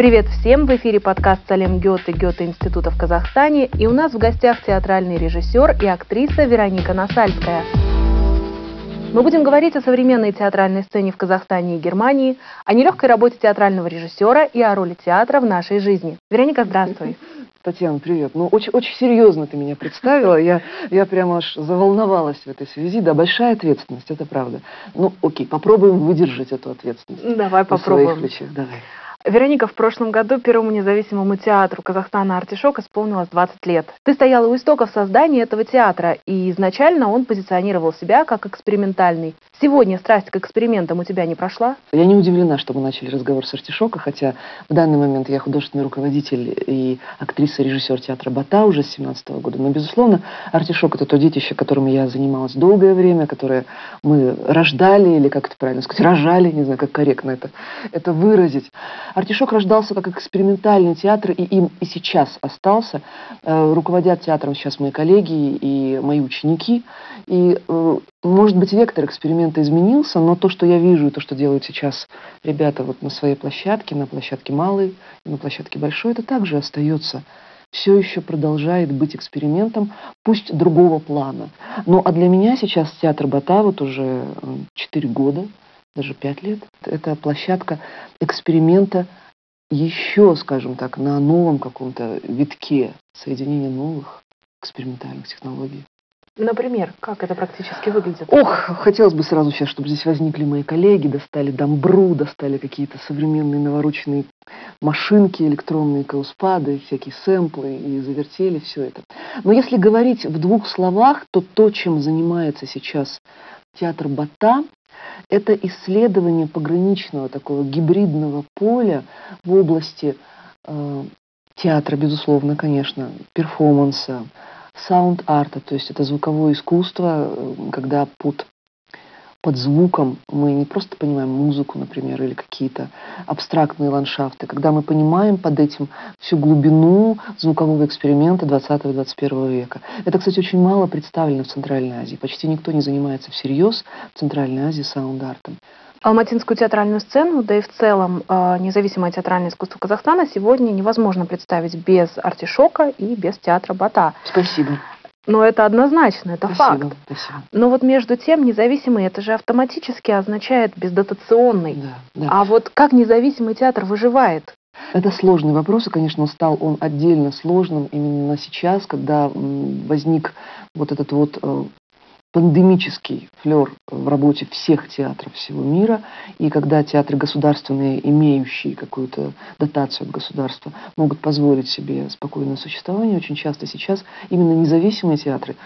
Привет всем! В эфире подкаст «Салем Гёте» Гёте-института в Казахстане. И у нас в гостях театральный режиссер и актриса Вероника Насальская. Мы будем говорить о современной театральной сцене в Казахстане и Германии, о нелегкой работе театрального режиссера и о роли театра в нашей жизни. Вероника, здравствуй. Татьяна, привет. Ну, очень, очень серьезно ты меня представила. Я, я прямо аж заволновалась в этой связи. Да, большая ответственность, это правда. Ну, окей, попробуем выдержать эту ответственность. Давай попробуем. В своих ключах. Давай. Вероника, в прошлом году первому независимому театру Казахстана «Артишок» исполнилось 20 лет. Ты стояла у истоков создания этого театра, и изначально он позиционировал себя как экспериментальный. Сегодня страсть к экспериментам у тебя не прошла? Я не удивлена, что мы начали разговор с «Артишока», хотя в данный момент я художественный руководитель и актриса, режиссер театра «Бата» уже с 17 -го года. Но, безусловно, «Артишок» — это то детище, которым я занималась долгое время, которое мы рождали, или как это правильно сказать, рожали, не знаю, как корректно это, это выразить. Артишок рождался как экспериментальный театр, и им и сейчас остался. Э, руководят театром сейчас мои коллеги и мои ученики. И, э, может быть, вектор эксперимента изменился, но то, что я вижу, и то, что делают сейчас ребята вот на своей площадке, на площадке малой, на площадке большой, это также остается все еще продолжает быть экспериментом, пусть другого плана. Ну, а для меня сейчас театр Бата вот уже 4 года, даже пять лет. Это площадка эксперимента еще, скажем так, на новом каком-то витке соединения новых экспериментальных технологий. Например, как это практически выглядит? Ох, хотелось бы сразу сейчас, чтобы здесь возникли мои коллеги, достали дамбру, достали какие-то современные навороченные машинки, электронные кауспады, всякие сэмплы и завертели все это. Но если говорить в двух словах, то то, чем занимается сейчас театр Бата, это исследование пограничного такого гибридного поля в области э, театра, безусловно, конечно, перформанса, саунд-арта, то есть это звуковое искусство, э, когда под под звуком мы не просто понимаем музыку, например, или какие-то абстрактные ландшафты, когда мы понимаем под этим всю глубину звукового эксперимента 20-21 века. Это, кстати, очень мало представлено в Центральной Азии. Почти никто не занимается всерьез в Центральной Азии саунд-артом. Алматинскую театральную сцену, да и в целом э, независимое театральное искусство Казахстана сегодня невозможно представить без артишока и без театра Бата. Спасибо. Но это однозначно, это спасибо, факт. Спасибо. Но вот между тем независимый это же автоматически означает бездотационный. Да, да. А вот как независимый театр выживает? Это сложный вопрос, и, конечно, стал он отдельно сложным именно сейчас, когда возник вот этот вот э, пандемический флер в работе всех театров всего мира, и когда театры государственные, имеющие какую-то дотацию от государства, могут позволить себе спокойное существование, очень часто сейчас именно независимые театры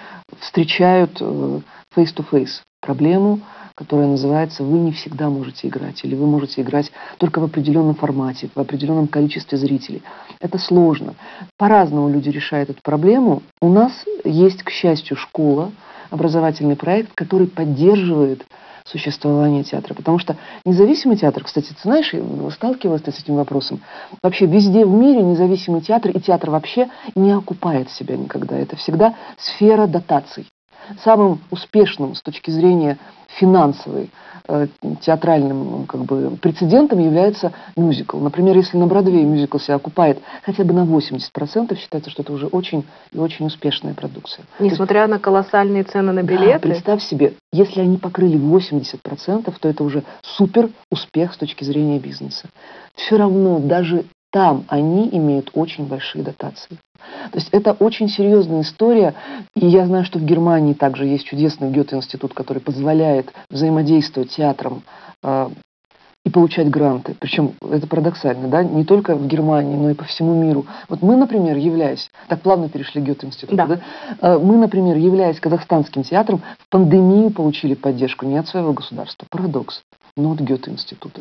встречают э, face-to-face проблему, которая называется «Вы не всегда можете играть» или «Вы можете играть только в определенном формате, в определенном количестве зрителей». Это сложно. По-разному люди решают эту проблему. У нас есть, к счастью, школа, образовательный проект, который поддерживает существование театра. Потому что независимый театр, кстати, ты знаешь, сталкивалась ты с этим вопросом, вообще везде в мире независимый театр и театр вообще не окупает себя никогда. Это всегда сфера дотаций. Самым успешным с точки зрения финансовой Э, театральным как бы, прецедентом является мюзикл. Например, если на Бродвее мюзикл себя окупает хотя бы на 80%, считается, что это уже очень и очень успешная продукция. Несмотря есть, на колоссальные цены на билеты? Да, представь себе, если они покрыли 80%, то это уже супер успех с точки зрения бизнеса. Все равно даже там они имеют очень большие дотации. То есть это очень серьезная история. И я знаю, что в Германии также есть чудесный Гёте-институт, который позволяет взаимодействовать театрам э, и получать гранты. Причем это парадоксально, да, не только в Германии, но и по всему миру. Вот мы, например, являясь, так плавно перешли Гёте-институт, да. Да? Э, мы, например, являясь казахстанским театром, в пандемию получили поддержку не от своего государства, парадокс, но от Гёте-института.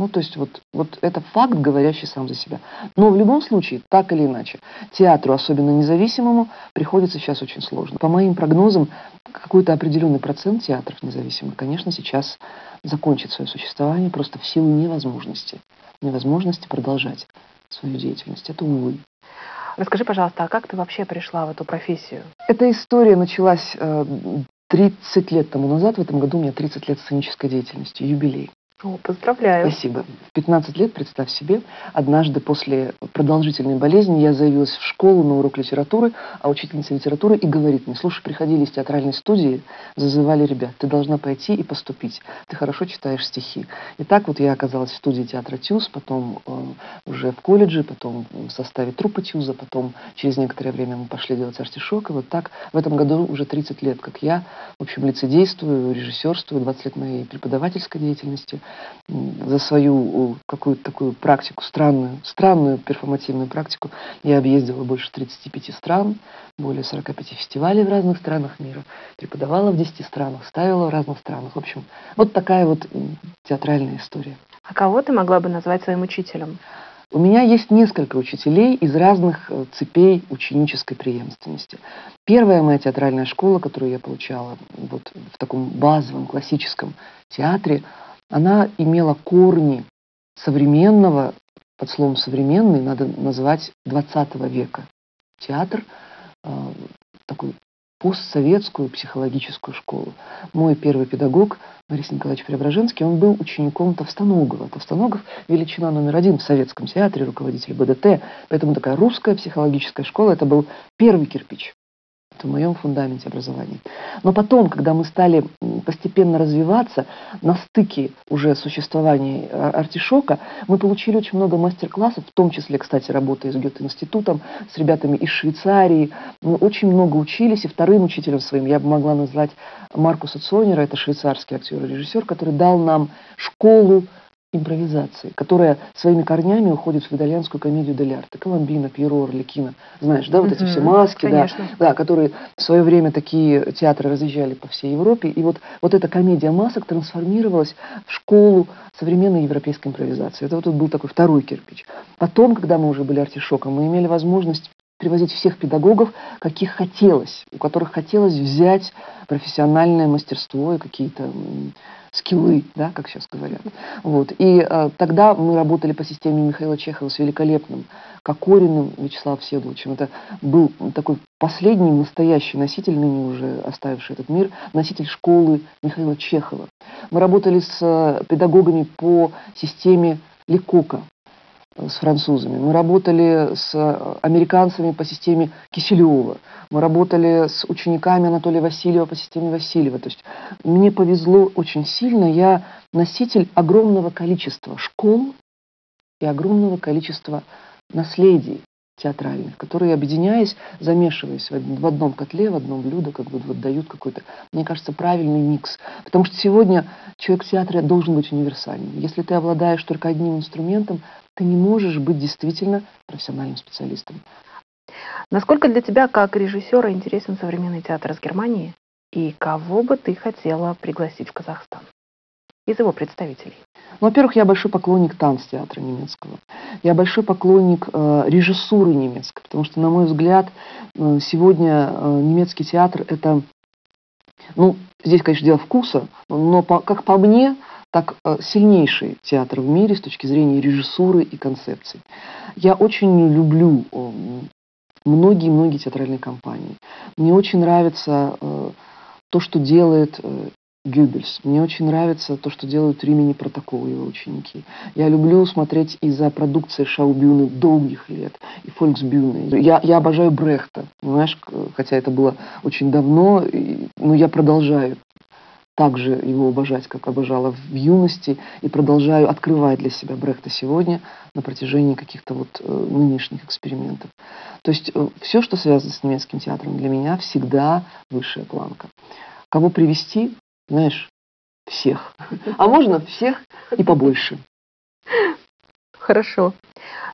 Ну, то есть вот, вот это факт, говорящий сам за себя. Но в любом случае, так или иначе, театру, особенно независимому, приходится сейчас очень сложно. По моим прогнозам, какой-то определенный процент театров независимых, конечно, сейчас закончит свое существование просто в силу невозможности. Невозможности продолжать свою деятельность. Это увы. Расскажи, пожалуйста, а как ты вообще пришла в эту профессию? Эта история началась э, 30 лет тому назад. В этом году у меня 30 лет сценической деятельности, юбилей. О, поздравляю. Спасибо. В 15 лет, представь себе, однажды после продолжительной болезни я заявилась в школу на урок литературы, а учительница литературы и говорит мне, слушай, приходили из театральной студии, зазывали ребят, ты должна пойти и поступить. Ты хорошо читаешь стихи. И так вот я оказалась в студии театра Тюз, потом э, уже в колледже, потом в составе труппы Тюза, потом через некоторое время мы пошли делать артишок. И вот так в этом году уже 30 лет, как я, в общем, лицедействую, режиссерствую, 20 лет моей преподавательской деятельности за свою какую-то такую практику, странную, странную перформативную практику, я объездила больше 35 стран, более 45 фестивалей в разных странах мира, преподавала в 10 странах, ставила в разных странах. В общем, вот такая вот театральная история. А кого ты могла бы назвать своим учителем? У меня есть несколько учителей из разных э, цепей ученической преемственности. Первая моя театральная школа, которую я получала вот в таком базовом классическом театре, она имела корни современного, под словом современный надо назвать 20 века. Театр, э, такой постсоветскую психологическую школу. Мой первый педагог, Борис Николаевич Преображенский, он был учеником Товстоногова. Товстоногов – величина номер один в советском театре, руководитель БДТ. Поэтому такая русская психологическая школа – это был первый кирпич в моем фундаменте образования. Но потом, когда мы стали постепенно развиваться на стыке уже существования артишока, мы получили очень много мастер-классов, в том числе, кстати, работая с Гёте-институтом, с ребятами из Швейцарии. Мы очень много учились, и вторым учителем своим я бы могла назвать Маркуса Цонера, это швейцарский актер и режиссер, который дал нам школу импровизации, которая своими корнями уходит в итальянскую комедию дель арте. Коломбина, Пьеро, Орликино. Знаешь, да, вот эти все маски, да, да, которые в свое время такие театры разъезжали по всей Европе. И вот, вот эта комедия масок трансформировалась в школу современной европейской импровизации. Это вот был такой второй кирпич. Потом, когда мы уже были артишоком, мы имели возможность привозить всех педагогов, каких хотелось, у которых хотелось взять профессиональное мастерство и какие-то скиллы, да, как сейчас говорят. Вот. И э, тогда мы работали по системе Михаила Чехова с великолепным Кокориным Вячеславом Всеволодовичем. Это был такой последний настоящий носитель, ныне уже оставивший этот мир, носитель школы Михаила Чехова. Мы работали с э, педагогами по системе Лекока, с французами. Мы работали с э, американцами по системе Киселева. Мы работали с учениками Анатолия Васильева по системе Васильева. То есть мне повезло очень сильно. Я носитель огромного количества школ и огромного количества наследий театральных, которые, объединяясь, замешиваясь в одном котле, в одном блюдо, как бы вот дают какой-то, мне кажется, правильный микс. Потому что сегодня человек в театре должен быть универсальным. Если ты обладаешь только одним инструментом, ты не можешь быть действительно профессиональным специалистом. Насколько для тебя, как режиссера, интересен современный театр из Германии? И кого бы ты хотела пригласить в Казахстан? Из его представителей. Ну, во-первых, я большой поклонник танцтеатра немецкого. Я большой поклонник э, режиссуры немецкой, потому что, на мой взгляд, э, сегодня э, немецкий театр это, ну, здесь, конечно, дело вкуса, но по, как по мне, так э, сильнейший театр в мире с точки зрения режиссуры и концепций. Я очень люблю многие-многие театральные компании. Мне очень нравится э, то, что делает э, Гюбельс. Мне очень нравится то, что делают Римени Протокол его ученики. Я люблю смотреть из-за продукции Шаубюны долгих лет и Фольксбюны. Я, я обожаю Брехта, понимаешь, хотя это было очень давно, но я продолжаю также его обожать, как обожала в юности, и продолжаю открывать для себя Брехта сегодня на протяжении каких-то вот э, нынешних экспериментов. То есть э, все, что связано с немецким театром, для меня всегда высшая планка. Кого привести, знаешь, всех. А можно всех и побольше. Хорошо.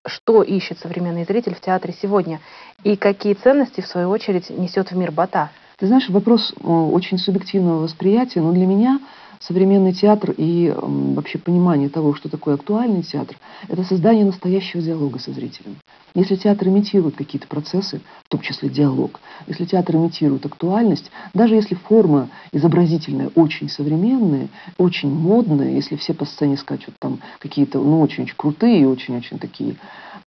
Что ищет современный зритель в театре сегодня? И какие ценности, в свою очередь, несет в мир Бата? Ты знаешь, вопрос э, очень субъективного восприятия, но для меня современный театр и вообще понимание того, что такое актуальный театр, это создание настоящего диалога со зрителем. Если театр имитирует какие-то процессы, в том числе диалог, если театр имитирует актуальность, даже если форма изобразительная очень современная, очень модная, если все по сцене скачут там какие-то, ну, очень-очень крутые, очень-очень такие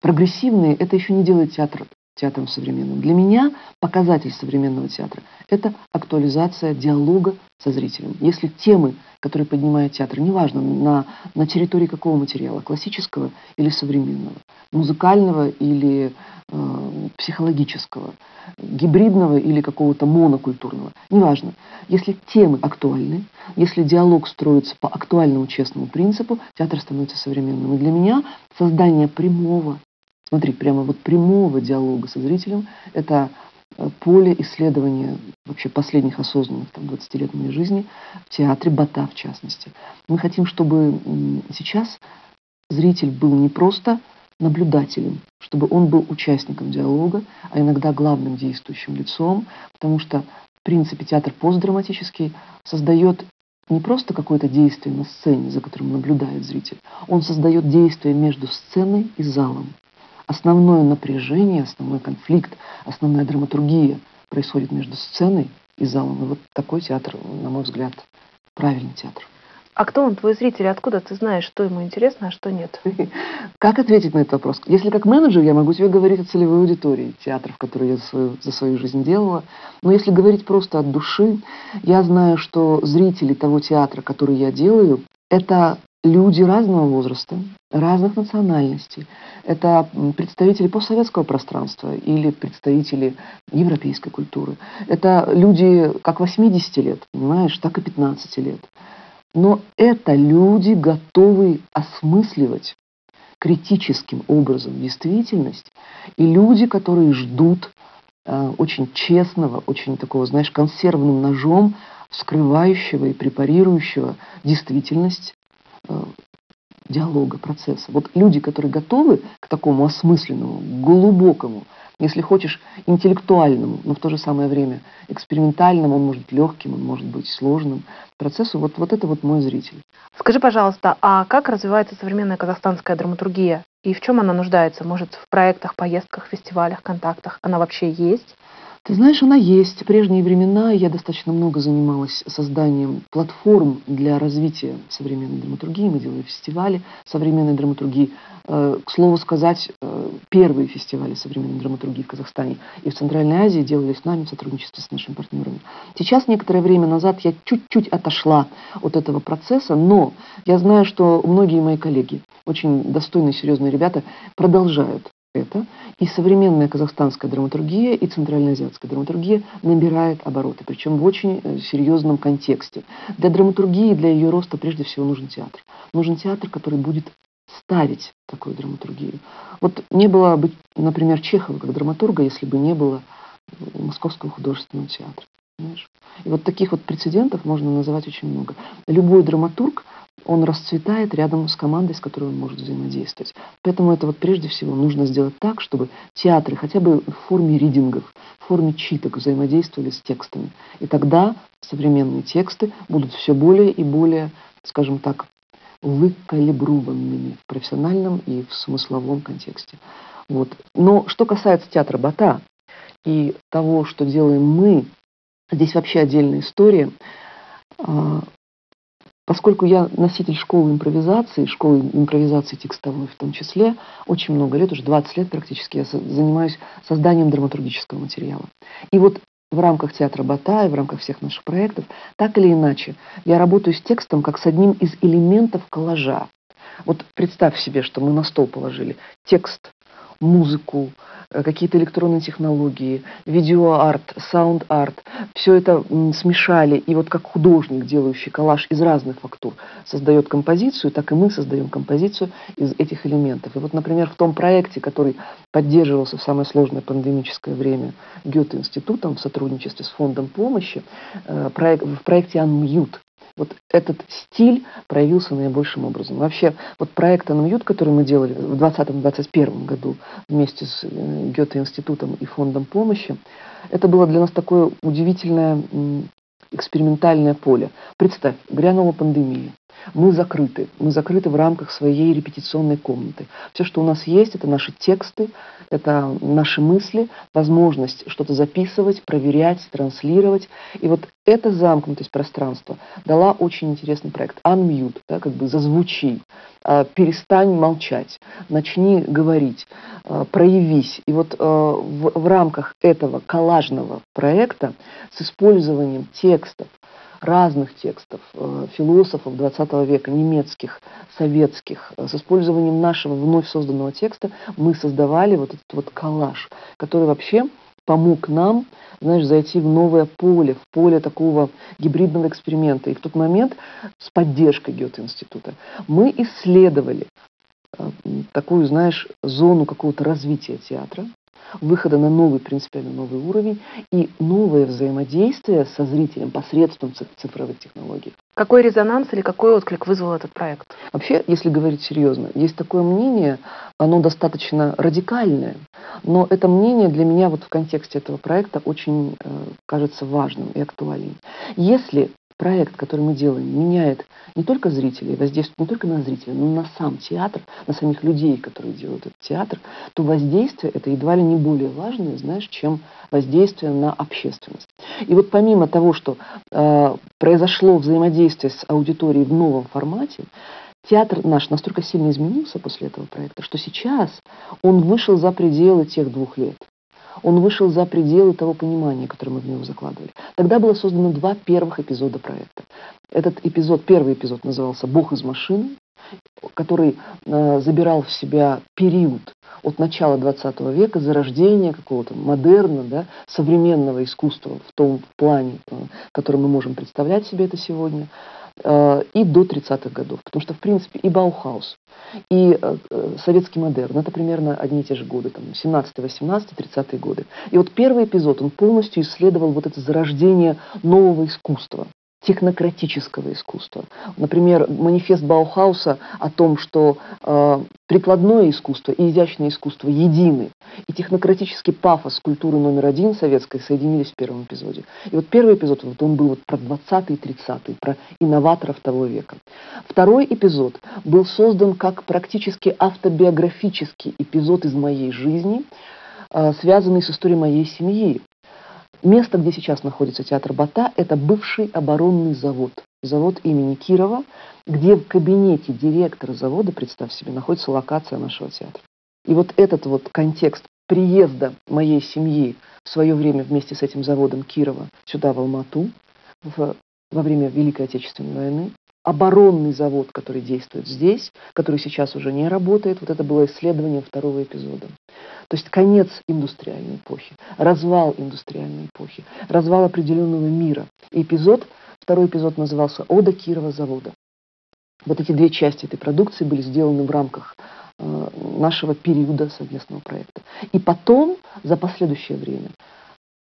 прогрессивные, это еще не делает театр театром современным. Для меня показатель современного театра – это актуализация диалога со зрителем. Если темы, которые поднимает театр, неважно, на, на территории какого материала, классического или современного, музыкального или э, психологического, гибридного или какого-то монокультурного, неважно. Если темы актуальны, если диалог строится по актуальному честному принципу, театр становится современным. И для меня создание прямого Смотри, прямо вот прямого диалога со зрителем – это э, поле исследования вообще последних осознанных там, 20 лет моей жизни в театре Бата в частности. Мы хотим, чтобы сейчас зритель был не просто наблюдателем, чтобы он был участником диалога, а иногда главным действующим лицом, потому что, в принципе, театр постдраматический создает не просто какое-то действие на сцене, за которым наблюдает зритель, он создает действие между сценой и залом основное напряжение, основной конфликт, основная драматургия происходит между сценой и залом. И вот такой театр, на мой взгляд, правильный театр. А кто он, твой зритель? Откуда ты знаешь, что ему интересно, а что нет? Как ответить на этот вопрос? Если как менеджер, я могу тебе говорить о целевой аудитории театров, которые я за свою, за свою жизнь делала. Но если говорить просто от души, я знаю, что зрители того театра, который я делаю, это люди разного возраста, разных национальностей. Это представители постсоветского пространства или представители европейской культуры. Это люди как 80 лет, понимаешь, так и 15 лет. Но это люди, готовые осмысливать критическим образом действительность, и люди, которые ждут э, очень честного, очень такого, знаешь, консервным ножом вскрывающего и препарирующего действительность диалога, процесса. Вот люди, которые готовы к такому осмысленному, глубокому, если хочешь, интеллектуальному, но в то же самое время экспериментальному, он может быть легким, он может быть сложным процессу, вот, вот это вот мой зритель. Скажи, пожалуйста, а как развивается современная казахстанская драматургия? И в чем она нуждается? Может, в проектах, поездках, фестивалях, контактах? Она вообще есть? Ты знаешь, она есть. В прежние времена я достаточно много занималась созданием платформ для развития современной драматургии. Мы делали фестивали современной драматургии. Э, к слову сказать, э, первые фестивали современной драматургии в Казахстане и в Центральной Азии делали с нами в сотрудничестве с нашими партнерами. Сейчас, некоторое время назад, я чуть-чуть отошла от этого процесса, но я знаю, что многие мои коллеги, очень достойные, серьезные ребята, продолжают это, и современная казахстанская драматургия и центральноазиатская драматургия набирает обороты, причем в очень э, серьезном контексте. Для драматургии, для ее роста прежде всего нужен театр. Нужен театр, который будет ставить такую драматургию. Вот не было бы, например, Чехова как драматурга, если бы не было Московского художественного театра. Понимаешь? И вот таких вот прецедентов можно называть очень много. Любой драматург он расцветает рядом с командой, с которой он может взаимодействовать. Поэтому это вот прежде всего нужно сделать так, чтобы театры хотя бы в форме ридингов, в форме читок взаимодействовали с текстами. И тогда современные тексты будут все более и более, скажем так, выкалиброванными в профессиональном и в смысловом контексте. Вот. Но что касается театра Бата и того, что делаем мы, здесь вообще отдельная история. Поскольку я носитель школы импровизации, школы импровизации текстовой в том числе, очень много лет, уже 20 лет практически, я занимаюсь созданием драматургического материала. И вот в рамках театра Батая, в рамках всех наших проектов, так или иначе, я работаю с текстом как с одним из элементов коллажа. Вот представь себе, что мы на стол положили текст, музыку, какие-то электронные технологии, видеоарт, саунд-арт. Все это смешали, и вот как художник, делающий коллаж из разных фактур, создает композицию, так и мы создаем композицию из этих элементов. И вот, например, в том проекте, который поддерживался в самое сложное пандемическое время Гёте-институтом в сотрудничестве с фондом помощи, э, в проекте «Unmute», вот этот стиль проявился наибольшим образом. Вообще, вот проект «Анмьют», который мы делали в 2020-2021 году вместе с э, Гёте-институтом и фондом помощи, это было для нас такое удивительное экспериментальное поле. Представь, грянула пандемия. Мы закрыты. Мы закрыты в рамках своей репетиционной комнаты. Все, что у нас есть, это наши тексты, это наши мысли, возможность что-то записывать, проверять, транслировать. И вот эта замкнутость пространства дала очень интересный проект. Unmute, да, как бы зазвучи, а, перестань молчать, начни говорить, а, проявись. И вот а, в, в рамках этого коллажного проекта с использованием текстов, разных текстов э, философов 20 века, немецких, советских, э, с использованием нашего вновь созданного текста мы создавали вот этот вот коллаж, который вообще помог нам, знаешь, зайти в новое поле, в поле такого гибридного эксперимента. И в тот момент с поддержкой Гёте-института мы исследовали э, такую, знаешь, зону какого-то развития театра, выхода на новый, принципиально новый уровень и новое взаимодействие со зрителем посредством цифровых технологий. Какой резонанс или какой отклик вызвал этот проект? Вообще, если говорить серьезно, есть такое мнение, оно достаточно радикальное, но это мнение для меня вот в контексте этого проекта очень э, кажется важным и актуальным. Если проект, который мы делаем, меняет не только зрителей, воздействует не только на зрителей, но и на сам театр, на самих людей, которые делают этот театр, то воздействие это едва ли не более важное, знаешь, чем воздействие на общественность. И вот помимо того, что э, произошло взаимодействие с аудиторией в новом формате, театр наш настолько сильно изменился после этого проекта, что сейчас он вышел за пределы тех двух лет он вышел за пределы того понимания, которое мы в него закладывали. Тогда было создано два первых эпизода проекта. Этот эпизод, первый эпизод назывался «Бог из машины», который э, забирал в себя период от начала 20 века, зарождения какого-то модерна, да, современного искусства в том плане, э, который мы можем представлять себе это сегодня, и до 30-х годов. Потому что, в принципе, и Баухаус, и э, э, советский модерн, это примерно одни и те же годы, там, 17 18 30-е годы. И вот первый эпизод, он полностью исследовал вот это зарождение нового искусства технократического искусства. Например, манифест Баухауса о том, что э, прикладное искусство и изящное искусство едины, и технократический пафос культуры номер один советской соединились в первом эпизоде. И вот первый эпизод, вот он был вот про 20-й и 30-й, про инноваторов того века. Второй эпизод был создан как практически автобиографический эпизод из моей жизни, э, связанный с историей моей семьи. Место, где сейчас находится театр Бата, это бывший оборонный завод, завод имени Кирова, где в кабинете директора завода, представь себе, находится локация нашего театра. И вот этот вот контекст приезда моей семьи в свое время вместе с этим заводом Кирова сюда, в Алмату, в, во время Великой Отечественной войны, оборонный завод, который действует здесь, который сейчас уже не работает, вот это было исследование второго эпизода. То есть конец индустриальной эпохи, развал индустриальной эпохи, развал определенного мира. И эпизод, второй эпизод назывался «Ода Кирова завода». Вот эти две части этой продукции были сделаны в рамках э, нашего периода совместного проекта. И потом, за последующее время,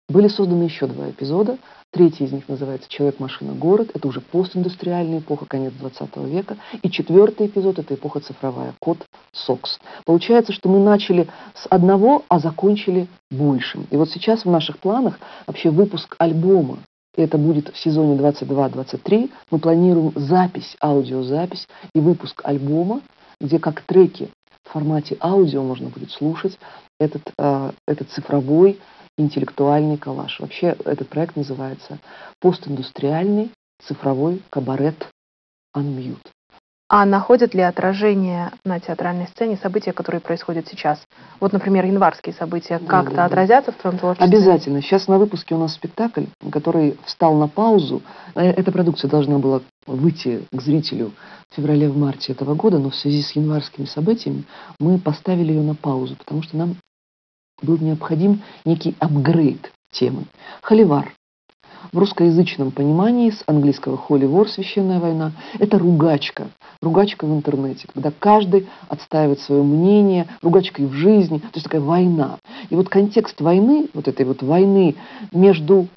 были созданы еще два эпизода. Третий из них называется «Человек, машина, город». Это уже постиндустриальная эпоха, конец 20 века. И четвертый эпизод – это эпоха цифровая, код СОКС. Получается, что мы начали с одного, а закончили большим. И вот сейчас в наших планах вообще выпуск альбома. Это будет в сезоне 22-23. Мы планируем запись, аудиозапись и выпуск альбома, где как треки в формате аудио можно будет слушать этот, э, этот цифровой интеллектуальный коллаж. Вообще этот проект называется «Постиндустриальный цифровой кабарет Unmute». А находят ли отражение на театральной сцене события, которые происходят сейчас? Вот, например, январские события как-то да, да, отразятся в твоем творчестве? Обязательно. Сейчас на выпуске у нас спектакль, который встал на паузу. Э, эта продукция должна была выйти к зрителю в феврале-марте этого года, но в связи с январскими событиями мы поставили ее на паузу, потому что нам был необходим некий апгрейд темы. Холивар. В русскоязычном понимании с английского holy священная война, это ругачка. Ругачка в интернете, когда каждый отстаивает свое мнение, ругачка и в жизни, то есть такая война. И вот контекст войны, вот этой вот войны между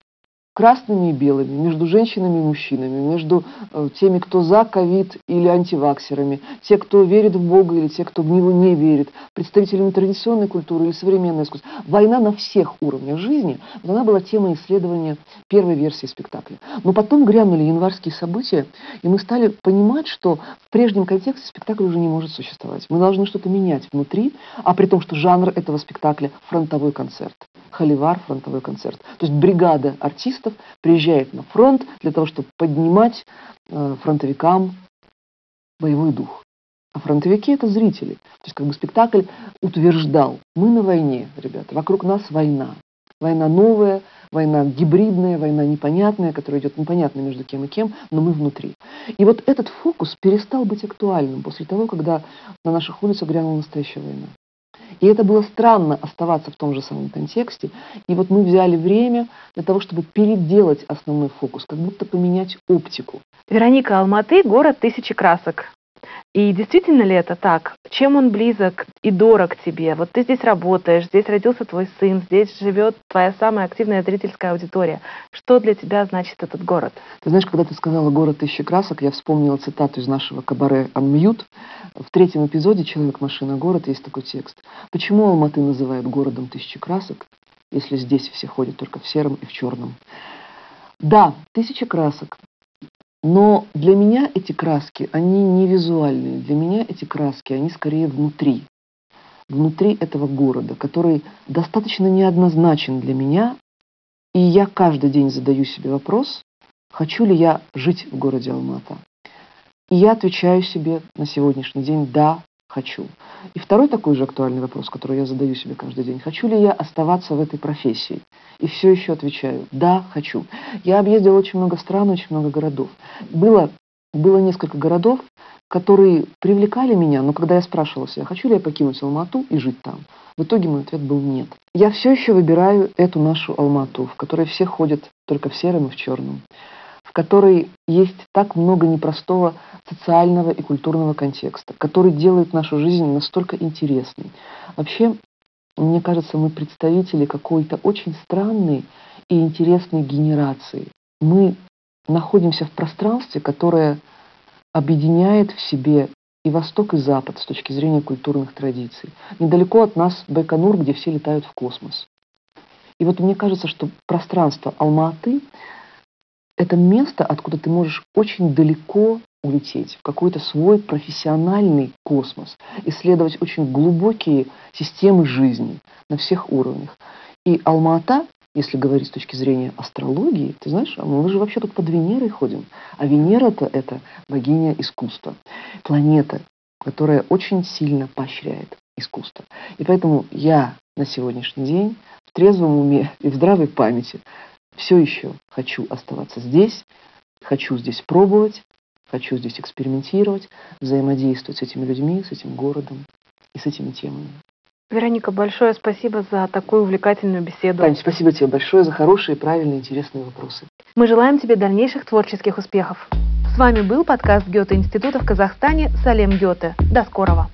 красными и белыми, между женщинами и мужчинами, между э, теми, кто за ковид или антиваксерами, те, кто верит в Бога или те, кто в него не верит, представителями традиционной культуры или современной искусства. Война на всех уровнях жизни, вот она была темой исследования первой версии спектакля. Но потом грянули январские события, и мы стали понимать, что в прежнем контексте спектакль уже не может существовать. Мы должны что-то менять внутри, а при том, что жанр этого спектакля – фронтовой концерт. Холивар – фронтовой концерт. То есть бригада артистов приезжает на фронт для того, чтобы поднимать э, фронтовикам боевой дух. А фронтовики – это зрители. То есть как бы спектакль утверждал, мы на войне, ребята, вокруг нас война. Война новая, война гибридная, война непонятная, которая идет непонятно между кем и кем, но мы внутри. И вот этот фокус перестал быть актуальным после того, когда на наших улицах грянула настоящая война. И это было странно оставаться в том же самом контексте. И вот мы взяли время для того, чтобы переделать основной фокус, как будто поменять оптику. Вероника, Алматы – город тысячи красок. И действительно ли это так? Чем он близок и дорог тебе? Вот ты здесь работаешь, здесь родился твой сын, здесь живет твоя самая активная зрительская аудитория. Что для тебя значит этот город? Ты знаешь, когда ты сказала «город тысячи красок», я вспомнила цитату из нашего кабаре «Анмьют». В третьем эпизоде «Человек, машина, город» есть такой текст. Почему Алматы называют городом тысячи красок, если здесь все ходят только в сером и в черном? Да, тысяча красок. Но для меня эти краски, они не визуальные. Для меня эти краски, они скорее внутри. Внутри этого города, который достаточно неоднозначен для меня. И я каждый день задаю себе вопрос, хочу ли я жить в городе Алмата. И я отвечаю себе на сегодняшний день «да, хочу». И второй такой же актуальный вопрос, который я задаю себе каждый день. Хочу ли я оставаться в этой профессии? И все еще отвечаю, да, хочу. Я объездила очень много стран, очень много городов. Было, было несколько городов, которые привлекали меня, но когда я спрашивала себя, хочу ли я покинуть Алмату и жить там, в итоге мой ответ был нет. Я все еще выбираю эту нашу Алмату, в которой все ходят только в сером и в черном которой есть так много непростого социального и культурного контекста, который делает нашу жизнь настолько интересной. Вообще, мне кажется, мы представители какой-то очень странной и интересной генерации. Мы находимся в пространстве, которое объединяет в себе и Восток, и Запад с точки зрения культурных традиций. Недалеко от нас Байконур, где все летают в космос. И вот мне кажется, что пространство Алма-Аты это место, откуда ты можешь очень далеко улететь в какой-то свой профессиональный космос, исследовать очень глубокие системы жизни на всех уровнях. И Алма-Ата, если говорить с точки зрения астрологии, ты знаешь, а мы же вообще тут под Венерой ходим. А Венера-то это богиня искусства, планета, которая очень сильно поощряет искусство. И поэтому я на сегодняшний день в трезвом уме и в здравой памяти все еще хочу оставаться здесь, хочу здесь пробовать, хочу здесь экспериментировать, взаимодействовать с этими людьми, с этим городом и с этими темами. Вероника, большое спасибо за такую увлекательную беседу. Тань, спасибо тебе большое за хорошие, правильные, интересные вопросы. Мы желаем тебе дальнейших творческих успехов. С вами был подкаст Гёте Института в Казахстане Салем Гёте. До скорого!